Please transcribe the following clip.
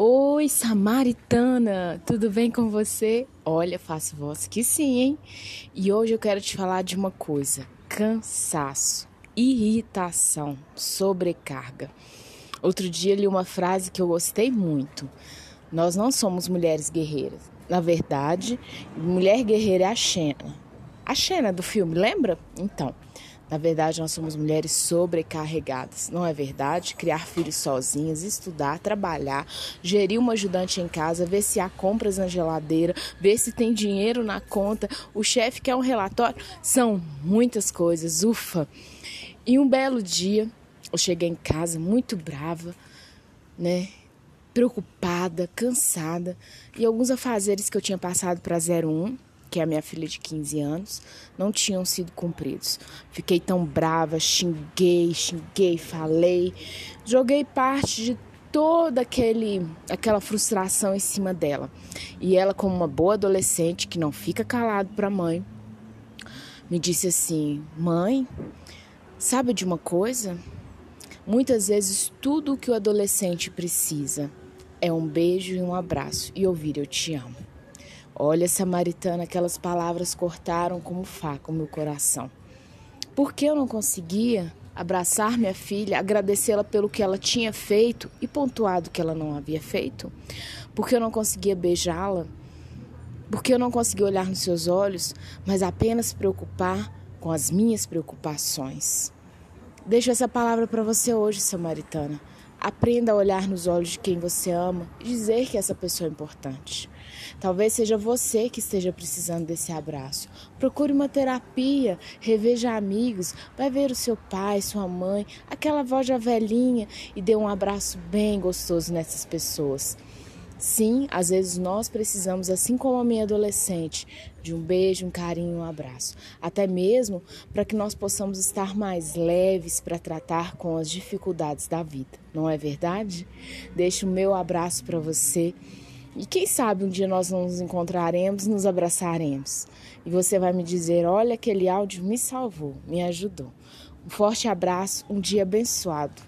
Oi, Samaritana, tudo bem com você? Olha, faço voz que sim, hein? E hoje eu quero te falar de uma coisa: cansaço, irritação, sobrecarga. Outro dia li uma frase que eu gostei muito. Nós não somos mulheres guerreiras. Na verdade, mulher guerreira é a Xena. A Xena do filme, lembra? Então, na verdade, nós somos mulheres sobrecarregadas, não é verdade? Criar filhos sozinhas, estudar, trabalhar, gerir uma ajudante em casa, ver se há compras na geladeira, ver se tem dinheiro na conta, o chefe quer um relatório. São muitas coisas, ufa. E um belo dia, eu cheguei em casa muito brava, né? Preocupada, cansada, e alguns afazeres que eu tinha passado para 01 que é a minha filha de 15 anos, não tinham sido cumpridos. Fiquei tão brava, xinguei, xinguei, falei, joguei parte de toda aquele, aquela frustração em cima dela. E ela, como uma boa adolescente que não fica calado para a mãe, me disse assim: "Mãe, sabe de uma coisa? Muitas vezes tudo o que o adolescente precisa é um beijo e um abraço e ouvir eu te amo." Olha, Samaritana, aquelas palavras cortaram como faca o meu coração. Por que eu não conseguia abraçar minha filha, agradecê-la pelo que ela tinha feito e pontuado que ela não havia feito? Porque eu não conseguia beijá-la? Porque eu não conseguia olhar nos seus olhos, mas apenas preocupar com as minhas preocupações? Deixo essa palavra para você hoje, Samaritana. Aprenda a olhar nos olhos de quem você ama e dizer que essa pessoa é importante. Talvez seja você que esteja precisando desse abraço. Procure uma terapia, reveja amigos, vai ver o seu pai, sua mãe, aquela voz já velhinha e dê um abraço bem gostoso nessas pessoas. Sim, às vezes nós precisamos, assim como a minha adolescente, de um beijo, um carinho, um abraço. Até mesmo para que nós possamos estar mais leves para tratar com as dificuldades da vida. Não é verdade? Deixo o meu abraço para você. E quem sabe um dia nós nos encontraremos, nos abraçaremos. E você vai me dizer: olha, aquele áudio me salvou, me ajudou. Um forte abraço, um dia abençoado.